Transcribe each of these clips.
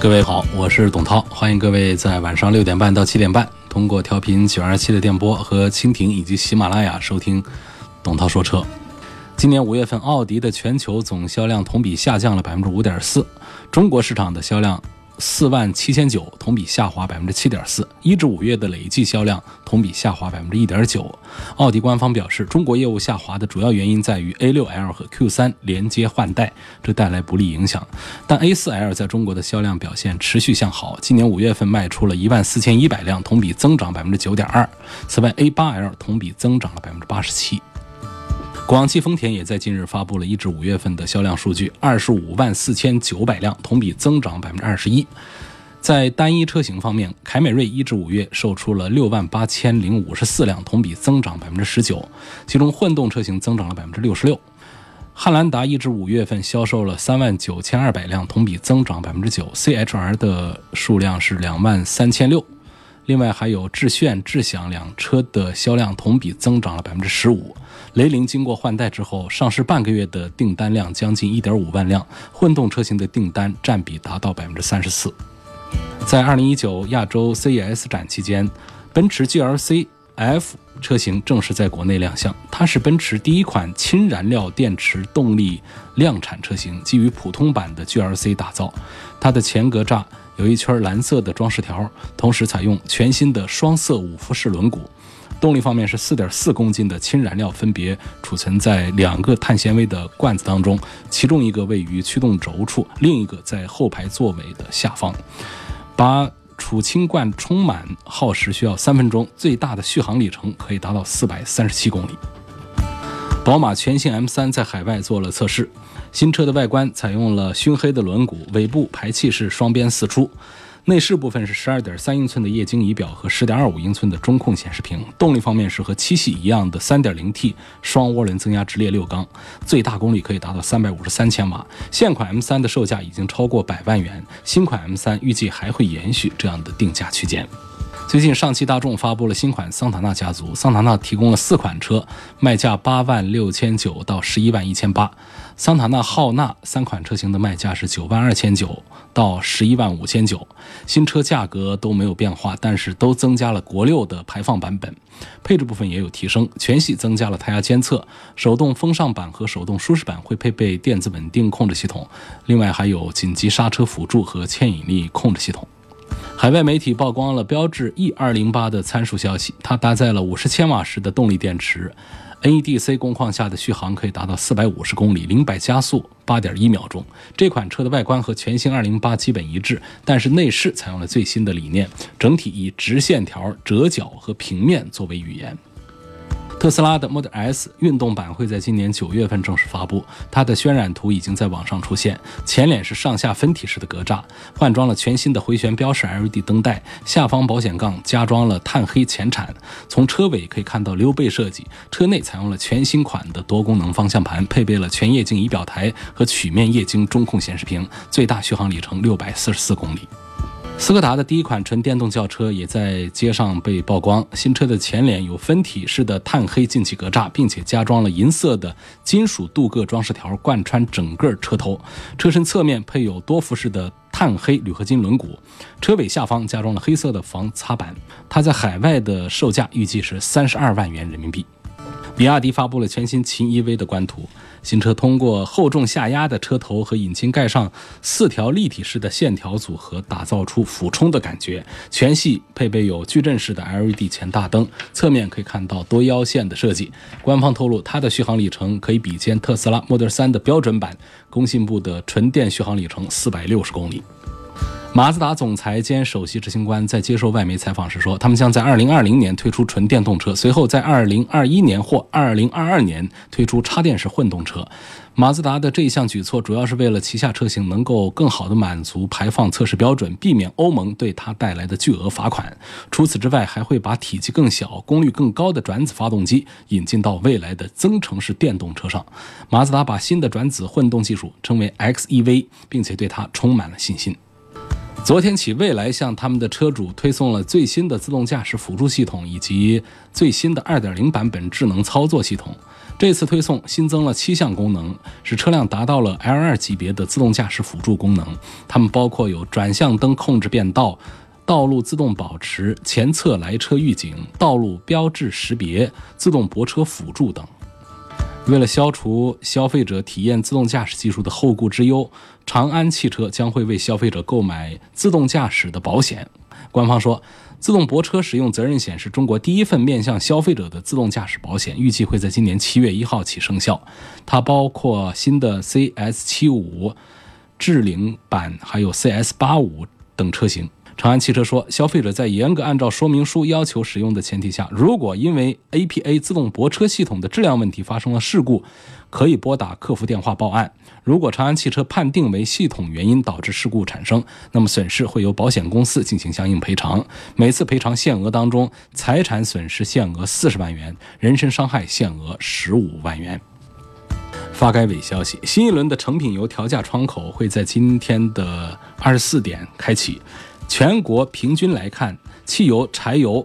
各位好，我是董涛，欢迎各位在晚上六点半到七点半，通过调频九二七的电波和蜻蜓以及喜马拉雅收听董涛说车。今年五月份，奥迪的全球总销量同比下降了百分之五点四，中国市场的销量。四万七千九，同比下滑百分之七点四，一至五月的累计销量同比下滑百分之一点九。奥迪官方表示，中国业务下滑的主要原因在于 A6L 和 Q3 连接换代，这带来不利影响。但 A4L 在中国的销量表现持续向好，今年五月份卖出了一万四千一百辆，同比增长百分之九点二。此外，A8L 同比增长了百分之八十七。广汽丰田也在近日发布了一至五月份的销量数据，二十五万四千九百辆，同比增长百分之二十一。在单一车型方面，凯美瑞一至五月售出了六万八千零五十四辆，同比增长百分之十九，其中混动车型增长了百分之六十六。汉兰达一至五月份销售了三万九千二百辆，同比增长百分之九，CHR 的数量是两万三千六。另外还有致炫、智享两车的销量同比增长了百分之十五。雷凌经过换代之后，上市半个月的订单量将近一点五万辆，混动车型的订单占比达到百分之三十四。在二零一九亚洲 CES 展期间，奔驰 GLC F 车型正式在国内亮相。它是奔驰第一款氢燃料电池动力量产车型，基于普通版的 GLC 打造。它的前格栅有一圈蓝色的装饰条，同时采用全新的双色五辐式轮毂。动力方面是四点四公斤的氢燃料，分别储存在两个碳纤维的罐子当中，其中一个位于驱动轴处，另一个在后排座位的下方。把储氢罐充满耗时需要三分钟，最大的续航里程可以达到四百三十七公里。宝马全新 M3 在海外做了测试，新车的外观采用了熏黑的轮毂，尾部排气是双边四出。内饰部分是十二点三英寸的液晶仪表和十点二五英寸的中控显示屏。动力方面是和七系一样的三点零 T 双涡轮增压直列六缸，最大功率可以达到三百五十三千瓦。现款 M3 的售价已经超过百万元，新款 M3 预计还会延续这样的定价区间。最近，上汽大众发布了新款桑塔纳家族。桑塔纳提供了四款车，卖价八万六千九到十一万一千八。桑塔纳浩纳三款车型的卖价是九万二千九到十一万五千九。新车价格都没有变化，但是都增加了国六的排放版本。配置部分也有提升，全系增加了胎压监测，手动风尚版和手动舒适版会配备电子稳定控制系统，另外还有紧急刹车辅助和牵引力控制系统。海外媒体曝光了标致 E 二零八的参数消息，它搭载了五十千瓦时的动力电池，NEDC 工况下的续航可以达到四百五十公里，零百加速八点一秒钟。这款车的外观和全新二零八基本一致，但是内饰采用了最新的理念，整体以直线条、折角和平面作为语言。特斯拉的 Model S 运动版会在今年九月份正式发布，它的渲染图已经在网上出现。前脸是上下分体式的格栅，换装了全新的回旋标式 LED 灯带，下方保险杠加装了碳黑前铲。从车尾可以看到溜背设计，车内采用了全新款的多功能方向盘，配备了全液晶仪表台和曲面液晶中控显示屏，最大续航里程六百四十四公里。斯柯达的第一款纯电动轿车也在街上被曝光。新车的前脸有分体式的碳黑进气格栅，并且加装了银色的金属镀铬装饰条，贯穿整个车头。车身侧面配有多辐式的碳黑铝合金轮毂，车尾下方加装了黑色的防擦板。它在海外的售价预计是三十二万元人民币。比亚迪发布了全新秦 EV 的官图。新车通过厚重下压的车头和引擎盖上四条立体式的线条组合，打造出俯冲的感觉。全系配备有矩阵式的 LED 前大灯，侧面可以看到多腰线的设计。官方透露，它的续航里程可以比肩特斯拉 Model 3的标准版，工信部的纯电续航里程四百六十公里。马自达总裁兼首席执行官在接受外媒采访时说，他们将在2020年推出纯电动车，随后在2021年或2022年推出插电式混动车。马自达的这一项举措主要是为了旗下车型能够更好地满足排放测试标准，避免欧盟对它带来的巨额罚款。除此之外，还会把体积更小、功率更高的转子发动机引进到未来的增程式电动车上。马自达把新的转子混动技术称为 XEV，并且对它充满了信心。昨天起，蔚来向他们的车主推送了最新的自动驾驶辅助系统以及最新的2.0版本智能操作系统。这次推送新增了七项功能，使车辆达到了 L2 级别的自动驾驶辅助功能。它们包括有转向灯控制变道、道路自动保持、前侧来车预警、道路标志识别、自动泊车辅助等。为了消除消费者体验自动驾驶技术的后顾之忧，长安汽车将会为消费者购买自动驾驶的保险。官方说。自动泊车使用责任险是中国第一份面向消费者的自动驾驶保险，预计会在今年七月一号起生效。它包括新的 CS 七五、智领版，还有 CS 八五等车型。长安汽车说，消费者在严格按照说明书要求使用的前提下，如果因为 APA 自动泊车系统的质量问题发生了事故，可以拨打客服电话报案。如果长安汽车判定为系统原因导致事故产生，那么损失会由保险公司进行相应赔偿。每次赔偿限额当中，财产损失限额四十万元，人身伤害限额十五万元。发改委消息，新一轮的成品油调价窗口会在今天的二十四点开启。全国平均来看，汽油、柴油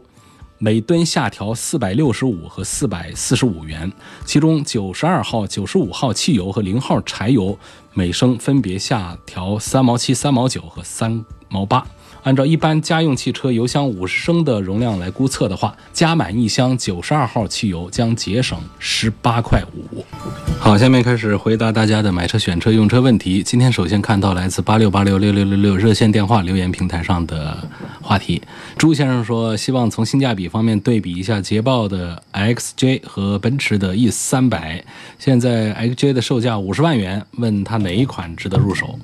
每吨下调四百六十五和四百四十五元，其中九十二号、九十五号汽油和零号柴油每升分别下调三毛七、三毛九和三毛八。按照一般家用汽车油箱五十升的容量来估测的话，加满一箱九十二号汽油将节省十八块五。好，下面开始回答大家的买车、选车、用车问题。今天首先看到来自八六八六六六六六热线电话留言平台上的话题。朱先生说，希望从性价比方面对比一下捷豹的 XJ 和奔驰的 E 三百。现在 XJ 的售价五十万元，问他哪一款值得入手？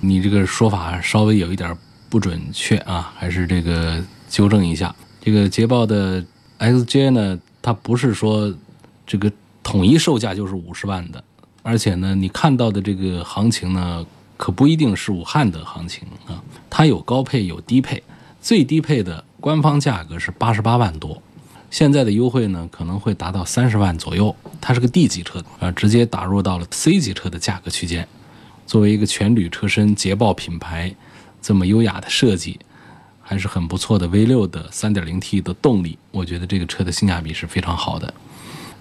你这个说法稍微有一点。不准确啊，还是这个纠正一下。这个捷豹的 XJ 呢，它不是说这个统一售价就是五十万的，而且呢，你看到的这个行情呢，可不一定是武汉的行情啊。它有高配有低配，最低配的官方价格是八十八万多，现在的优惠呢可能会达到三十万左右。它是个 D 级车啊，直接打入到了 C 级车的价格区间。作为一个全铝车身捷豹品牌。这么优雅的设计，还是很不错的。V 六的 3.0T 的动力，我觉得这个车的性价比是非常好的。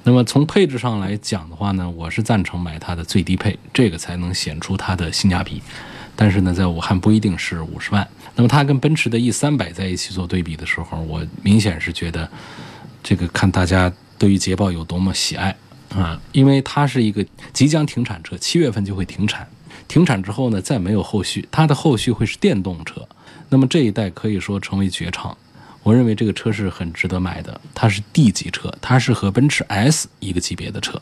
那么从配置上来讲的话呢，我是赞成买它的最低配，这个才能显出它的性价比。但是呢，在武汉不一定是五十万。那么它跟奔驰的 E 三百在一起做对比的时候，我明显是觉得这个看大家对于捷豹有多么喜爱啊，因为它是一个即将停产车，七月份就会停产。停产之后呢，再没有后续，它的后续会是电动车。那么这一代可以说成为绝唱。我认为这个车是很值得买的。它是 D 级车，它是和奔驰 S 一个级别的车，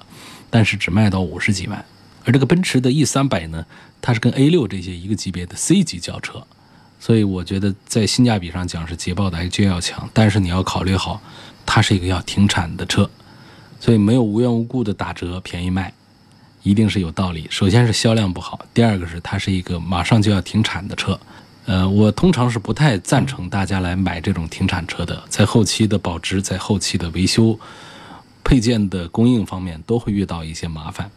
但是只卖到五十几万。而这个奔驰的 E 三百呢，它是跟 A 六这些一个级别的 C 级轿车，所以我觉得在性价比上讲是捷豹的 AJ 要强。但是你要考虑好，它是一个要停产的车，所以没有无缘无故的打折便宜卖。一定是有道理。首先是销量不好，第二个是它是一个马上就要停产的车。呃，我通常是不太赞成大家来买这种停产车的，在后期的保值、在后期的维修、配件的供应方面都会遇到一些麻烦。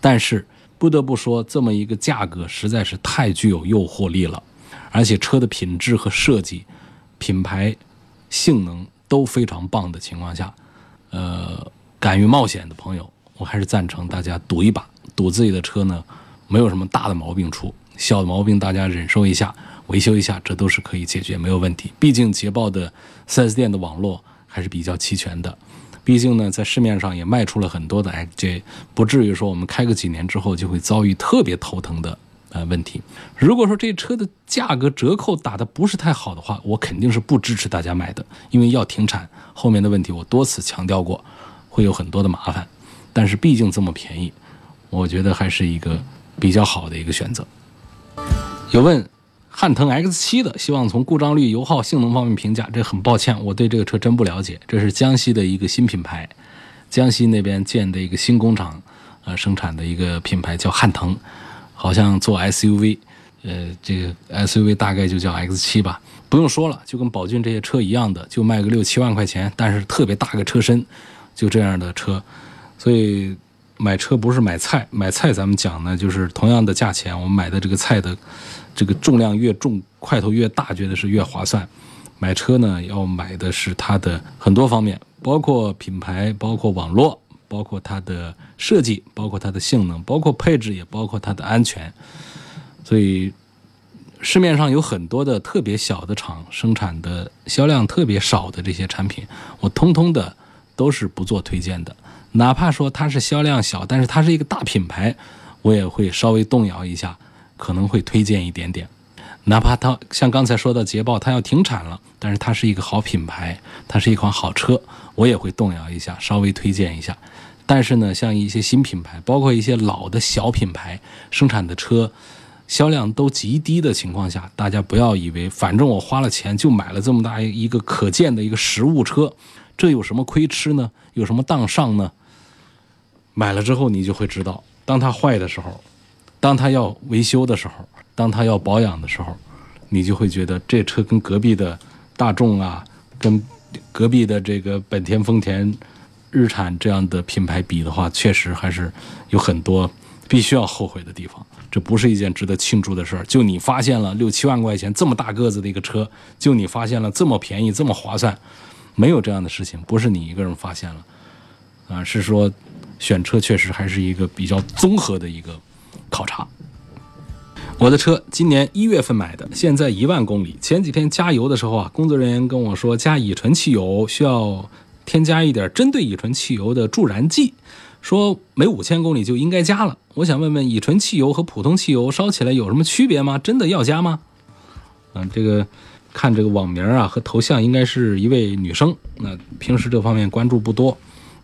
但是不得不说，这么一个价格实在是太具有诱惑力了，而且车的品质和设计、品牌、性能都非常棒的情况下，呃，敢于冒险的朋友，我还是赞成大家赌一把。堵自己的车呢，没有什么大的毛病出，小的毛病大家忍受一下，维修一下，这都是可以解决，没有问题。毕竟捷豹的 4S 店的网络还是比较齐全的，毕竟呢，在市面上也卖出了很多的 XJ，不至于说我们开个几年之后就会遭遇特别头疼的呃问题。如果说这车的价格折扣打的不是太好的话，我肯定是不支持大家买的，因为要停产，后面的问题我多次强调过，会有很多的麻烦。但是毕竟这么便宜。我觉得还是一个比较好的一个选择。有问汉腾 X 七的，希望从故障率、油耗、性能方面评价。这很抱歉，我对这个车真不了解。这是江西的一个新品牌，江西那边建的一个新工厂，呃，生产的一个品牌叫汉腾，好像做 SUV，呃，这个 SUV 大概就叫 X 七吧。不用说了，就跟宝骏这些车一样的，就卖个六七万块钱，但是特别大个车身，就这样的车。所以买车不是买菜，买菜咱们讲呢，就是同样的价钱，我们买的这个菜的。这个重量越重，块头越大，觉得是越划算。买车呢，要买的是它的很多方面，包括品牌，包括网络，包括它的设计，包括它的性能，包括配置，也包括它的安全。所以，市面上有很多的特别小的厂生产的销量特别少的这些产品，我通通的都是不做推荐的。哪怕说它是销量小，但是它是一个大品牌，我也会稍微动摇一下。可能会推荐一点点，哪怕它像刚才说的捷豹，它要停产了，但是它是一个好品牌，它是一款好车，我也会动摇一下，稍微推荐一下。但是呢，像一些新品牌，包括一些老的小品牌生产的车，销量都极低的情况下，大家不要以为反正我花了钱就买了这么大一个可见的一个实物车，这有什么亏吃呢？有什么当上呢？买了之后你就会知道，当它坏的时候。当它要维修的时候，当它要保养的时候，你就会觉得这车跟隔壁的大众啊，跟隔壁的这个本田、丰田、日产这样的品牌比的话，确实还是有很多必须要后悔的地方。这不是一件值得庆祝的事儿。就你发现了六七万块钱这么大个子的一个车，就你发现了这么便宜、这么划算，没有这样的事情，不是你一个人发现了，啊，是说选车确实还是一个比较综合的一个。考察，我的车今年一月份买的，现在一万公里。前几天加油的时候啊，工作人员跟我说加乙醇汽油需要添加一点针对乙醇汽油的助燃剂，说每五千公里就应该加了。我想问问，乙醇汽油和普通汽油烧起来有什么区别吗？真的要加吗？嗯，这个看这个网名啊和头像，应该是一位女生。那平时这方面关注不多，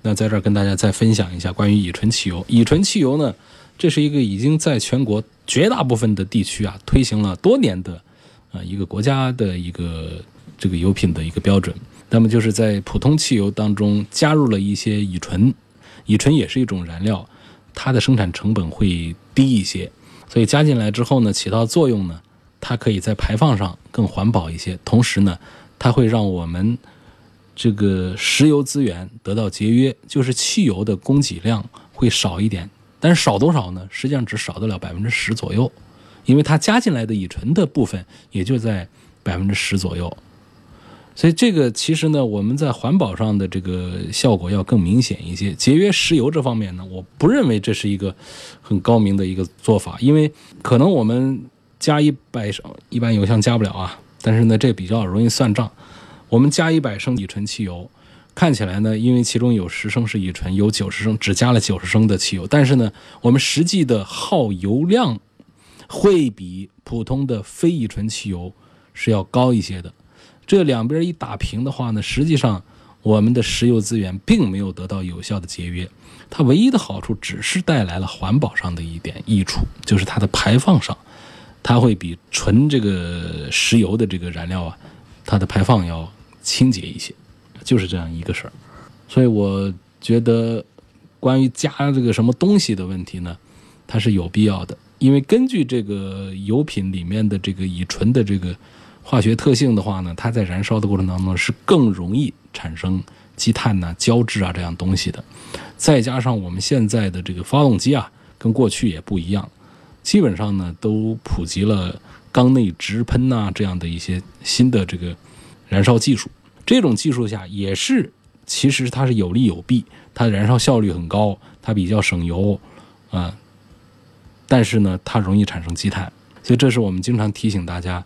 那在这儿跟大家再分享一下关于乙醇汽油。乙醇汽油呢？这是一个已经在全国绝大部分的地区啊推行了多年的，呃，一个国家的一个这个油品的一个标准。那么就是在普通汽油当中加入了一些乙醇，乙醇也是一种燃料，它的生产成本会低一些，所以加进来之后呢，起到作用呢，它可以在排放上更环保一些，同时呢，它会让我们这个石油资源得到节约，就是汽油的供给量会少一点。但是少多少呢？实际上只少得了百分之十左右，因为它加进来的乙醇的部分也就在百分之十左右，所以这个其实呢，我们在环保上的这个效果要更明显一些。节约石油这方面呢，我不认为这是一个很高明的一个做法，因为可能我们加一百升，一般油箱加不了啊，但是呢，这比较容易算账，我们加一百升乙醇汽油。看起来呢，因为其中有十升是乙醇，有九十升只加了九十升的汽油，但是呢，我们实际的耗油量会比普通的非乙醇汽油是要高一些的。这两边一打平的话呢，实际上我们的石油资源并没有得到有效的节约，它唯一的好处只是带来了环保上的一点益处，就是它的排放上，它会比纯这个石油的这个燃料啊，它的排放要清洁一些。就是这样一个事儿，所以我觉得，关于加这个什么东西的问题呢，它是有必要的。因为根据这个油品里面的这个乙醇的这个化学特性的话呢，它在燃烧的过程当中是更容易产生积碳呐、胶质啊这样东西的。再加上我们现在的这个发动机啊，跟过去也不一样，基本上呢都普及了缸内直喷呐这样的一些新的这个燃烧技术。这种技术下也是，其实它是有利有弊。它燃烧效率很高，它比较省油，啊，但是呢，它容易产生积碳。所以这是我们经常提醒大家，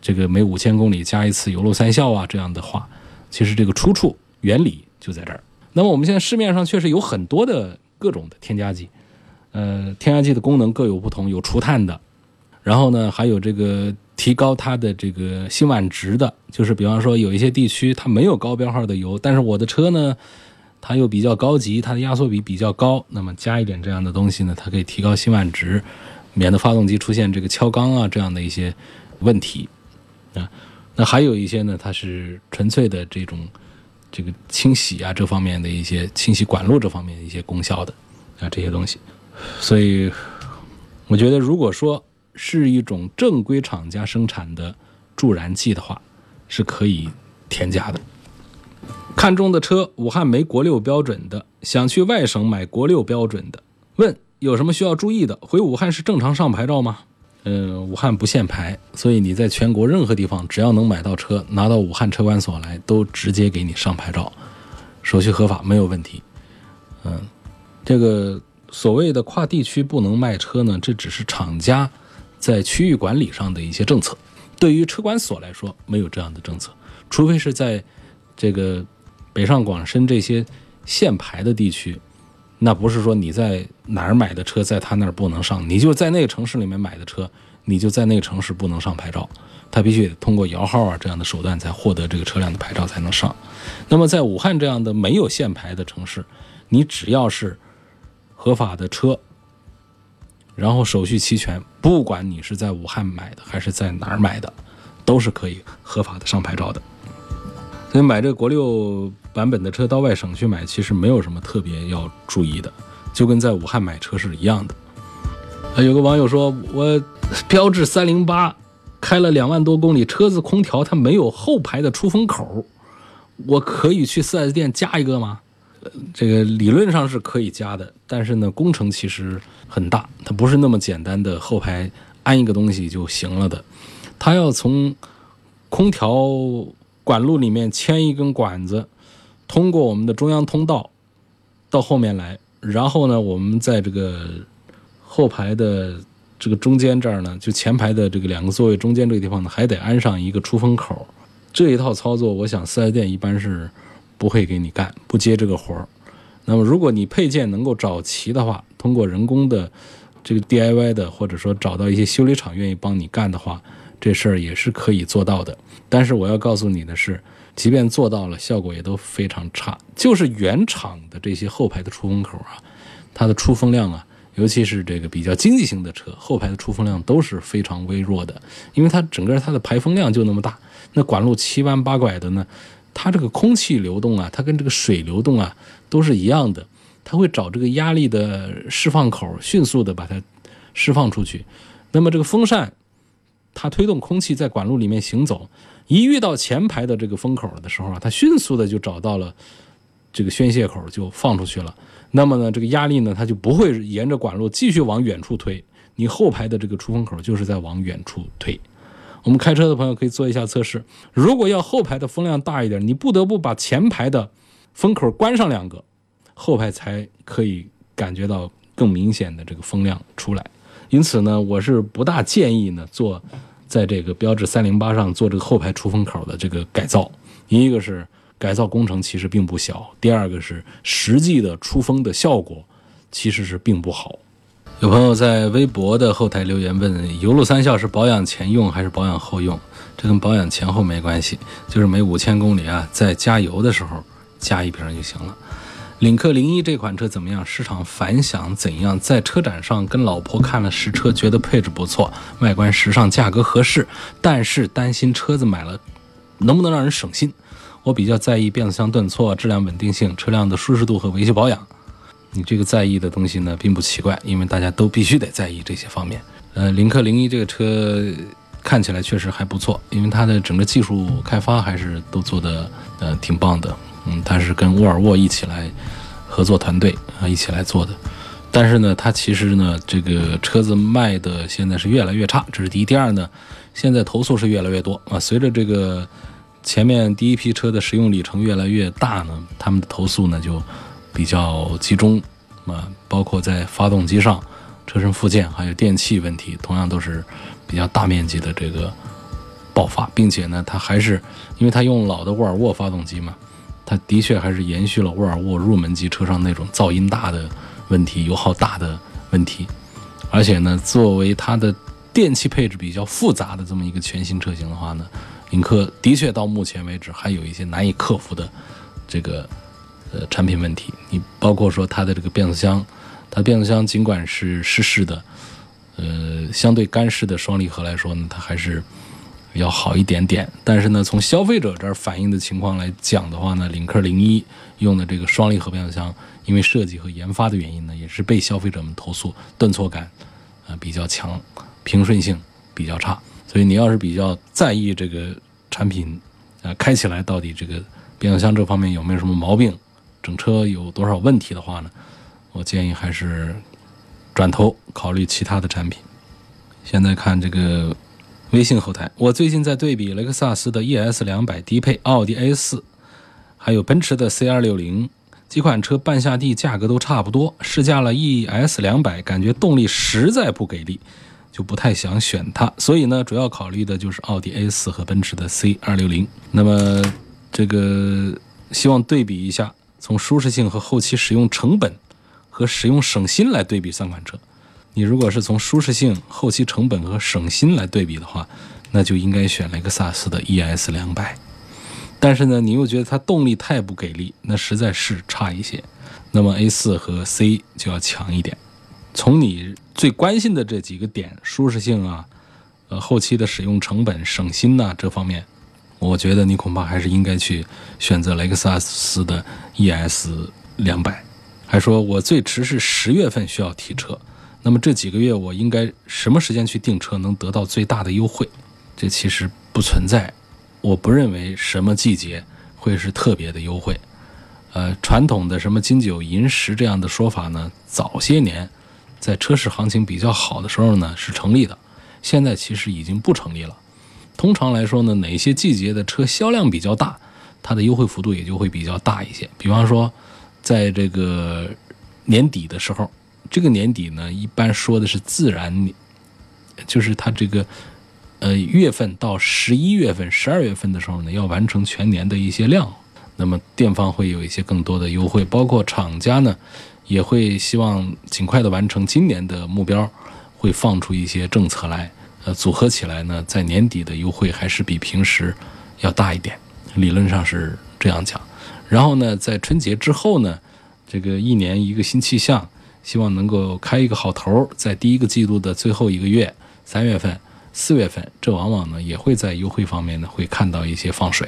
这个每五千公里加一次油路三效啊这样的话，其实这个出处原理就在这儿。那么我们现在市面上确实有很多的各种的添加剂，呃，添加剂的功能各有不同，有除碳的，然后呢还有这个。提高它的这个辛烷值的，就是比方说有一些地区它没有高标号的油，但是我的车呢，它又比较高级，它的压缩比比较高，那么加一点这样的东西呢，它可以提高辛烷值，免得发动机出现这个敲缸啊这样的一些问题啊。那还有一些呢，它是纯粹的这种这个清洗啊这方面的一些清洗管路这方面的一些功效的啊这些东西。所以我觉得，如果说是一种正规厂家生产的助燃剂的话，是可以添加的。看中的车，武汉没国六标准的，想去外省买国六标准的，问有什么需要注意的？回武汉是正常上牌照吗？嗯，武汉不限牌，所以你在全国任何地方，只要能买到车，拿到武汉车管所来，都直接给你上牌照，手续合法，没有问题。嗯，这个所谓的跨地区不能卖车呢，这只是厂家在区域管理上的一些政策，对于车管所来说，没有这样的政策，除非是在这个。北上广深这些限牌的地区，那不是说你在哪儿买的车，在他那儿不能上，你就在那个城市里面买的车，你就在那个城市不能上牌照，他必须得通过摇号啊这样的手段才获得这个车辆的牌照才能上。那么在武汉这样的没有限牌的城市，你只要是合法的车，然后手续齐全，不管你是在武汉买的还是在哪儿买的，都是可以合法的上牌照的。所以买这个国六版本的车到外省去买，其实没有什么特别要注意的，就跟在武汉买车是一样的。啊，有个网友说，我标致三零八开了两万多公里，车子空调它没有后排的出风口，我可以去 4S 店加一个吗？这个理论上是可以加的，但是呢，工程其实很大，它不是那么简单的后排安一个东西就行了的，它要从空调。管路里面牵一根管子，通过我们的中央通道到后面来，然后呢，我们在这个后排的这个中间这儿呢，就前排的这个两个座位中间这个地方呢，还得安上一个出风口。这一套操作，我想四 S 店一般是不会给你干，不接这个活儿。那么，如果你配件能够找齐的话，通过人工的这个 DIY 的，或者说找到一些修理厂愿意帮你干的话。这事儿也是可以做到的，但是我要告诉你的是，即便做到了，效果也都非常差。就是原厂的这些后排的出风口啊，它的出风量啊，尤其是这个比较经济型的车，后排的出风量都是非常微弱的，因为它整个它的排风量就那么大，那管路七弯八拐的呢，它这个空气流动啊，它跟这个水流动啊都是一样的，它会找这个压力的释放口，迅速的把它释放出去。那么这个风扇。它推动空气在管路里面行走，一遇到前排的这个风口的时候啊，它迅速的就找到了这个宣泄口，就放出去了。那么呢，这个压力呢，它就不会沿着管路继续往远处推，你后排的这个出风口就是在往远处推。我们开车的朋友可以做一下测试，如果要后排的风量大一点，你不得不把前排的风口关上两个，后排才可以感觉到更明显的这个风量出来。因此呢，我是不大建议呢做。在这个标致三零八上做这个后排出风口的这个改造，一个是改造工程其实并不小，第二个是实际的出风的效果其实是并不好。有朋友在微博的后台留言问：油路三效是保养前用还是保养后用？这跟保养前后没关系，就是每五千公里啊，在加油的时候加一瓶就行了。领克零一这款车怎么样？市场反响怎样？在车展上跟老婆看了实车，觉得配置不错，外观时尚，价格合适，但是担心车子买了能不能让人省心。我比较在意变速箱顿挫、质量稳定性、车辆的舒适度和维修保养。你这个在意的东西呢，并不奇怪，因为大家都必须得在意这些方面。呃，领克零一这个车看起来确实还不错，因为它的整个技术开发还是都做的呃挺棒的。嗯，它是跟沃尔沃一起来合作团队啊，一起来做的。但是呢，它其实呢，这个车子卖的现在是越来越差，这是第一。第二呢，现在投诉是越来越多啊。随着这个前面第一批车的使用里程越来越大呢，他们的投诉呢就比较集中啊，包括在发动机上、车身附件还有电器问题，同样都是比较大面积的这个爆发，并且呢，它还是因为它用老的沃尔沃发动机嘛。它的确还是延续了沃尔沃入门级车上那种噪音大的问题、油耗大的问题，而且呢，作为它的电器配置比较复杂的这么一个全新车型的话呢，领克的确到目前为止还有一些难以克服的这个呃产品问题。你包括说它的这个变速箱，它变速箱尽管是湿式的，呃，相对干式的双离合来说呢，它还是要好一点点。但是呢，从消费者这儿反映的情况来讲的话呢，领克零一用的这个双离合变速箱，因为设计和研发的原因呢，也是被消费者们投诉顿挫感啊比较强，平顺性比较差。所以你要是比较在意这个产品啊开起来到底这个变速箱这方面有没有什么毛病，整车有多少问题的话呢，我建议还是。转头考虑其他的产品。现在看这个微信后台，我最近在对比雷克萨斯的 ES 两百低配、奥迪 A 四，还有奔驰的 C 二六零几款车，半下地价格都差不多。试驾了 ES 两百，感觉动力实在不给力，就不太想选它。所以呢，主要考虑的就是奥迪 A 四和奔驰的 C 二六零。那么这个希望对比一下，从舒适性和后期使用成本。和使用省心来对比三款车，你如果是从舒适性、后期成本和省心来对比的话，那就应该选雷克萨斯的 ES 两百。但是呢，你又觉得它动力太不给力，那实在是差一些。那么 A 四和 C 就要强一点。从你最关心的这几个点，舒适性啊，呃，后期的使用成本、省心呐这方面，我觉得你恐怕还是应该去选择雷克萨斯的 ES 两百。还说，我最迟是十月份需要提车，那么这几个月我应该什么时间去订车能得到最大的优惠？这其实不存在，我不认为什么季节会是特别的优惠。呃，传统的什么金九银十这样的说法呢，早些年在车市行情比较好的时候呢是成立的，现在其实已经不成立了。通常来说呢，哪些季节的车销量比较大，它的优惠幅度也就会比较大一些。比方说。在这个年底的时候，这个年底呢，一般说的是自然，就是它这个呃月份到十一月份、十二月份的时候呢，要完成全年的一些量，那么店方会有一些更多的优惠，包括厂家呢也会希望尽快的完成今年的目标，会放出一些政策来，呃，组合起来呢，在年底的优惠还是比平时要大一点，理论上是这样讲。然后呢，在春节之后呢，这个一年一个新气象，希望能够开一个好头，在第一个季度的最后一个月，三月份、四月份，这往往呢也会在优惠方面呢会看到一些放水。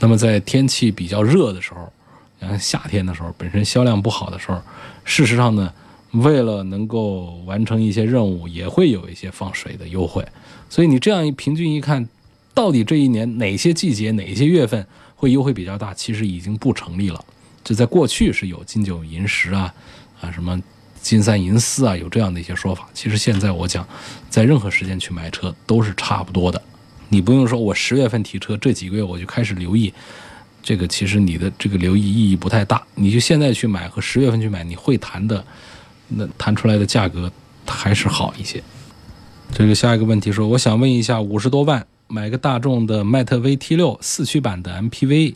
那么在天气比较热的时候，像夏天的时候，本身销量不好的时候，事实上呢，为了能够完成一些任务，也会有一些放水的优惠。所以你这样一平均一看，到底这一年哪些季节、哪些月份？会优惠比较大，其实已经不成立了。就在过去是有金九银十啊，啊什么金三银四啊，有这样的一些说法。其实现在我讲，在任何时间去买车都是差不多的。你不用说我十月份提车，这几个月我就开始留意，这个其实你的这个留意意义不太大。你就现在去买和十月份去买，你会谈的那谈出来的价格还是好一些。这个下一个问题说，我想问一下，五十多万。买个大众的迈特威 T 六四驱版的 MPV，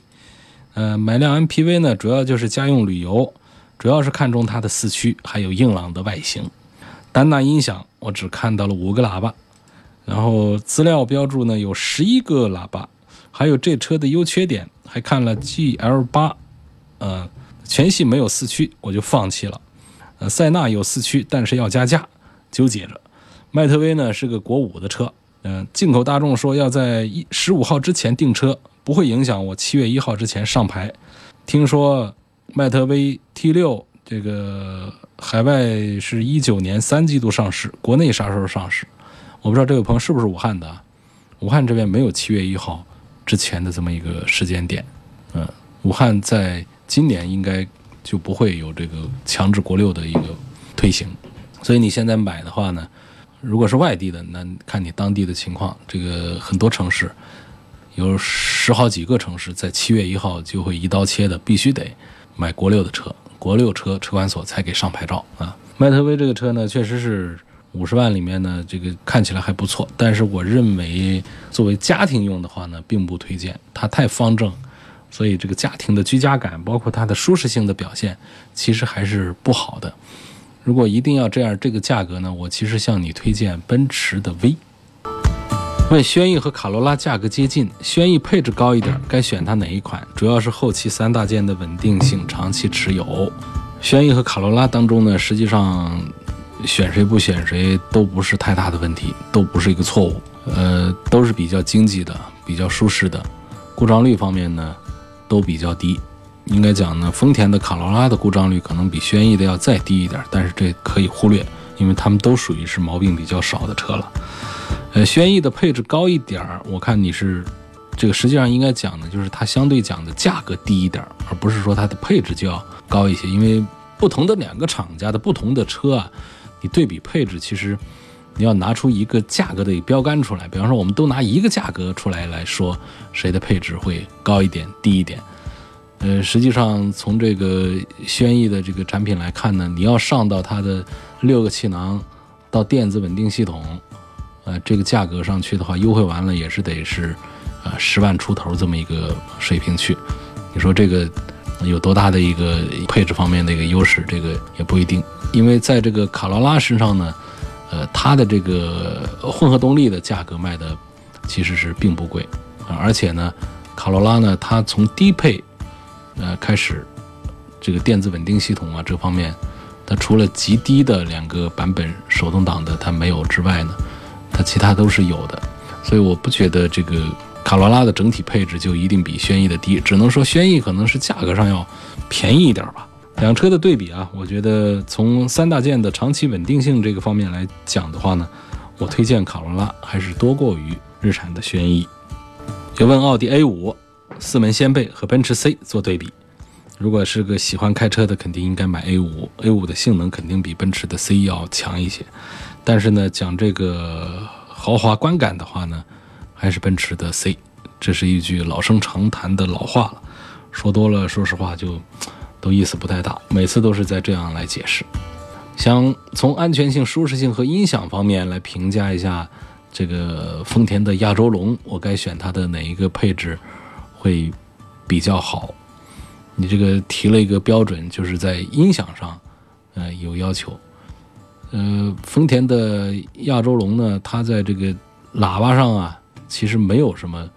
呃，买辆 MPV 呢，主要就是家用旅游，主要是看中它的四驱，还有硬朗的外形。丹纳音响我只看到了五个喇叭，然后资料标注呢有十一个喇叭，还有这车的优缺点，还看了 GL 八，呃，全系没有四驱，我就放弃了。呃，塞纳有四驱，但是要加价，纠结着。迈特威呢是个国五的车。嗯，进口大众说要在一十五号之前订车，不会影响我七月一号之前上牌。听说迈特威 T 六这个海外是一九年三季度上市，国内啥时候上市？我不知道这位朋友是不是武汉的？武汉这边没有七月一号之前的这么一个时间点。嗯，武汉在今年应该就不会有这个强制国六的一个推行，所以你现在买的话呢？如果是外地的，那看你当地的情况。这个很多城市有十好几个城市，在七月一号就会一刀切的，必须得买国六的车，国六车车管所才给上牌照啊。迈特威这个车呢，确实是五十万里面呢，这个看起来还不错，但是我认为作为家庭用的话呢，并不推荐，它太方正，所以这个家庭的居家感，包括它的舒适性的表现，其实还是不好的。如果一定要这样，这个价格呢？我其实向你推荐奔驰的 V。问轩逸和卡罗拉价格接近，轩逸配置高一点，该选它哪一款？主要是后期三大件的稳定性，长期持有。轩逸和卡罗拉当中呢，实际上选谁不选谁都不是太大的问题，都不是一个错误，呃，都是比较经济的、比较舒适的，故障率方面呢都比较低。应该讲呢，丰田的卡罗拉的故障率可能比轩逸的要再低一点，但是这可以忽略，因为他们都属于是毛病比较少的车了。呃，轩逸的配置高一点儿，我看你是这个实际上应该讲的就是它相对讲的价格低一点，而不是说它的配置就要高一些，因为不同的两个厂家的不同的车啊，你对比配置，其实你要拿出一个价格的标杆出来，比方说我们都拿一个价格出来来说，谁的配置会高一点、低一点。呃，实际上从这个轩逸的这个产品来看呢，你要上到它的六个气囊到电子稳定系统，呃，这个价格上去的话，优惠完了也是得是呃十万出头这么一个水平去。你说这个有多大的一个配置方面的一个优势？这个也不一定，因为在这个卡罗拉身上呢，呃，它的这个混合动力的价格卖的其实是并不贵啊，而且呢，卡罗拉呢，它从低配呃，开始这个电子稳定系统啊，这方面，它除了极低的两个版本手动挡的它没有之外呢，它其他都是有的。所以我不觉得这个卡罗拉的整体配置就一定比轩逸的低，只能说轩逸可能是价格上要便宜一点吧。两车的对比啊，我觉得从三大件的长期稳定性这个方面来讲的话呢，我推荐卡罗拉还是多过于日产的轩逸。有问奥迪 A 五。四门掀背和奔驰 C 做对比，如果是个喜欢开车的，肯定应该买 A 五。A 五的性能肯定比奔驰的 C 要强一些，但是呢，讲这个豪华观感的话呢，还是奔驰的 C。这是一句老生常谈的老话了，说多了，说实话就都意思不太大。每次都是在这样来解释。想从安全性、舒适性和音响方面来评价一下这个丰田的亚洲龙，我该选它的哪一个配置？会比较好。你这个提了一个标准，就是在音响上，呃，有要求。呃，丰田的亚洲龙呢，它在这个喇叭上啊，其实没有什么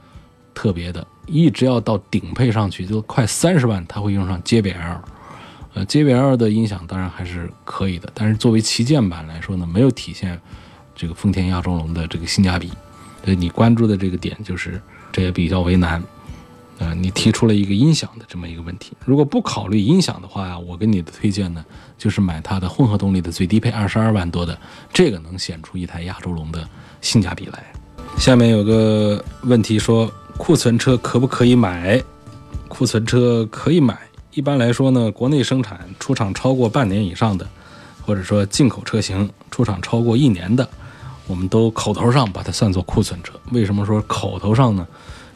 特别的，一直要到顶配上去，就快三十万，它会用上 JBL。呃，JBL 的音响当然还是可以的，但是作为旗舰版来说呢，没有体现这个丰田亚洲龙的这个性价比。所以你关注的这个点，就是这也比较为难。呃，你提出了一个音响的这么一个问题。如果不考虑音响的话，我给你的推荐呢，就是买它的混合动力的最低配二十二万多的，这个能显出一台亚洲龙的性价比来。下面有个问题说，库存车可不可以买？库存车可以买。一般来说呢，国内生产出厂超过半年以上的，或者说进口车型出厂超过一年的，我们都口头上把它算作库存车。为什么说口头上呢？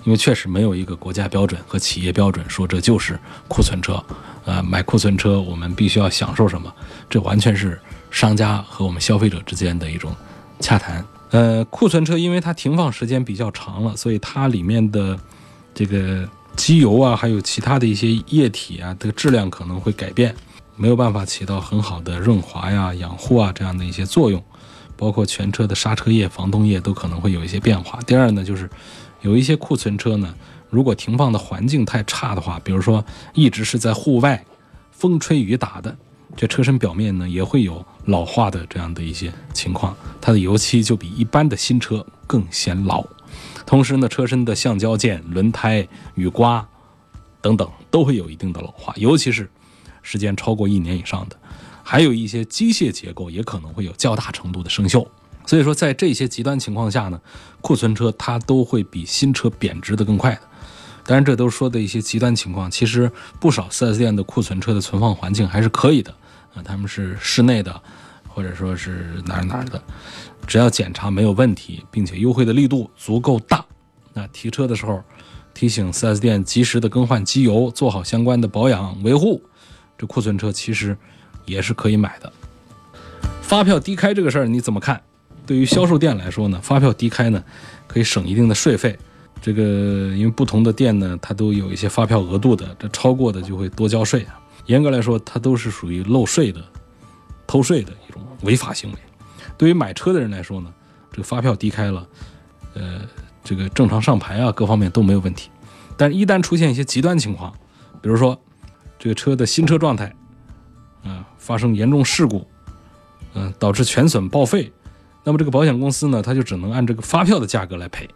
因为确实没有一个国家标准和企业标准说这就是库存车，呃，买库存车我们必须要享受什么？这完全是商家和我们消费者之间的一种洽谈。呃，库存车因为它停放时间比较长了，所以它里面的这个机油啊，还有其他的一些液体啊，这个质量可能会改变，没有办法起到很好的润滑呀、养护啊这样的一些作用，包括全车的刹车液、防冻液都可能会有一些变化。第二呢，就是。有一些库存车呢，如果停放的环境太差的话，比如说一直是在户外，风吹雨打的，这车身表面呢也会有老化的这样的一些情况，它的油漆就比一般的新车更显老。同时呢，车身的橡胶件、轮胎、雨刮等等都会有一定的老化，尤其是时间超过一年以上的，还有一些机械结构也可能会有较大程度的生锈。所以说，在这些极端情况下呢，库存车它都会比新车贬值的更快的。当然，这都说的一些极端情况。其实不少 4S 店的库存车的存放环境还是可以的啊，他们是室内的，或者说是哪儿哪儿的，只要检查没有问题，并且优惠的力度足够大，那提车的时候提醒 4S 店及时的更换机油，做好相关的保养维护，这库存车其实也是可以买的。发票低开这个事儿你怎么看？对于销售店来说呢，发票低开呢，可以省一定的税费。这个因为不同的店呢，它都有一些发票额度的，这超过的就会多交税啊。严格来说，它都是属于漏税的、偷税的一种违法行为。对于买车的人来说呢，这个发票低开了，呃，这个正常上牌啊，各方面都没有问题。但是，一旦出现一些极端情况，比如说这个车的新车状态啊，发生严重事故。嗯，导致全损报废，那么这个保险公司呢，它就只能按这个发票的价格来赔。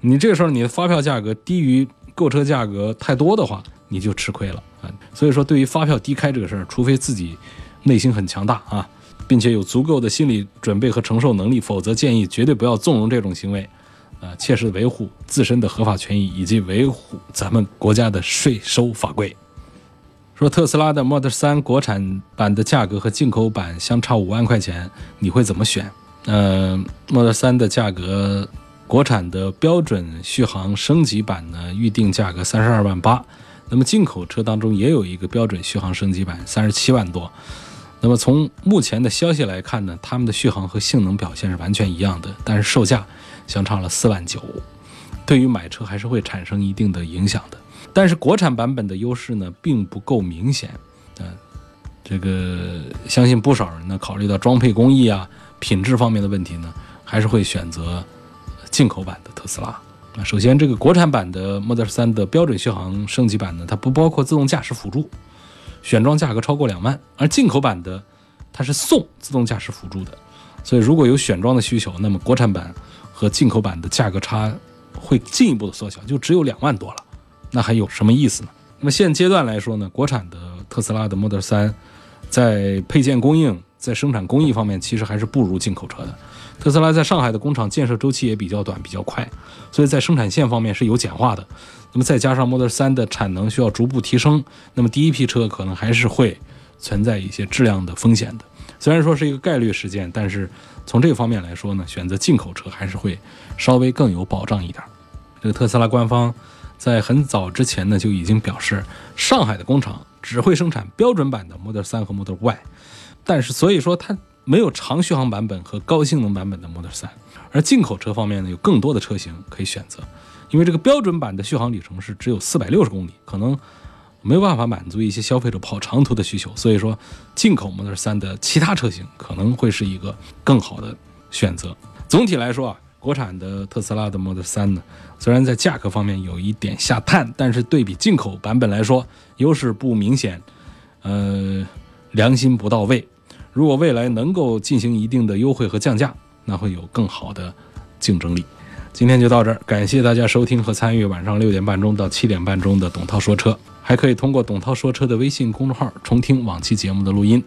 你这个时候你的发票价格低于购车价格太多的话，你就吃亏了啊。所以说，对于发票低开这个事儿，除非自己内心很强大啊，并且有足够的心理准备和承受能力，否则建议绝对不要纵容这种行为，啊，切实维护自身的合法权益以及维护咱们国家的税收法规。说特斯拉的 Model 3国产版的价格和进口版相差五万块钱，你会怎么选？呃，Model 3的价格，国产的标准续航升级版呢，预定价格三十二万八，那么进口车当中也有一个标准续航升级版，三十七万多。那么从目前的消息来看呢，他们的续航和性能表现是完全一样的，但是售价相差了四万九，对于买车还是会产生一定的影响的。但是国产版本的优势呢，并不够明显，嗯，这个相信不少人呢，考虑到装配工艺啊、品质方面的问题呢，还是会选择进口版的特斯拉。啊，首先这个国产版的 Model 3的标准续航升级版呢，它不包括自动驾驶辅助，选装价格超过两万，而进口版的它是送自动驾驶辅助的，所以如果有选装的需求，那么国产版和进口版的价格差会进一步的缩小，就只有两万多了。那还有什么意思呢？那么现阶段来说呢，国产的特斯拉的 Model 3，在配件供应、在生产工艺方面，其实还是不如进口车的。特斯拉在上海的工厂建设周期也比较短、比较快，所以在生产线方面是有简化的。那么再加上 Model 3的产能需要逐步提升，那么第一批车可能还是会存在一些质量的风险的。虽然说是一个概率事件，但是从这个方面来说呢，选择进口车还是会稍微更有保障一点。这个特斯拉官方。在很早之前呢，就已经表示，上海的工厂只会生产标准版的 Model 3和 Model Y，但是所以说它没有长续航版本和高性能版本的 Model 3。而进口车方面呢，有更多的车型可以选择，因为这个标准版的续航里程是只有四百六十公里，可能没有办法满足一些消费者跑长途的需求。所以说，进口 Model 3的其他车型可能会是一个更好的选择。总体来说啊。国产的特斯拉的 Model 3呢，虽然在价格方面有一点下探，但是对比进口版本来说，优势不明显，呃，良心不到位。如果未来能够进行一定的优惠和降价，那会有更好的竞争力。今天就到这儿，感谢大家收听和参与晚上六点半钟到七点半钟的董涛说车，还可以通过董涛说车的微信公众号重听往期节目的录音。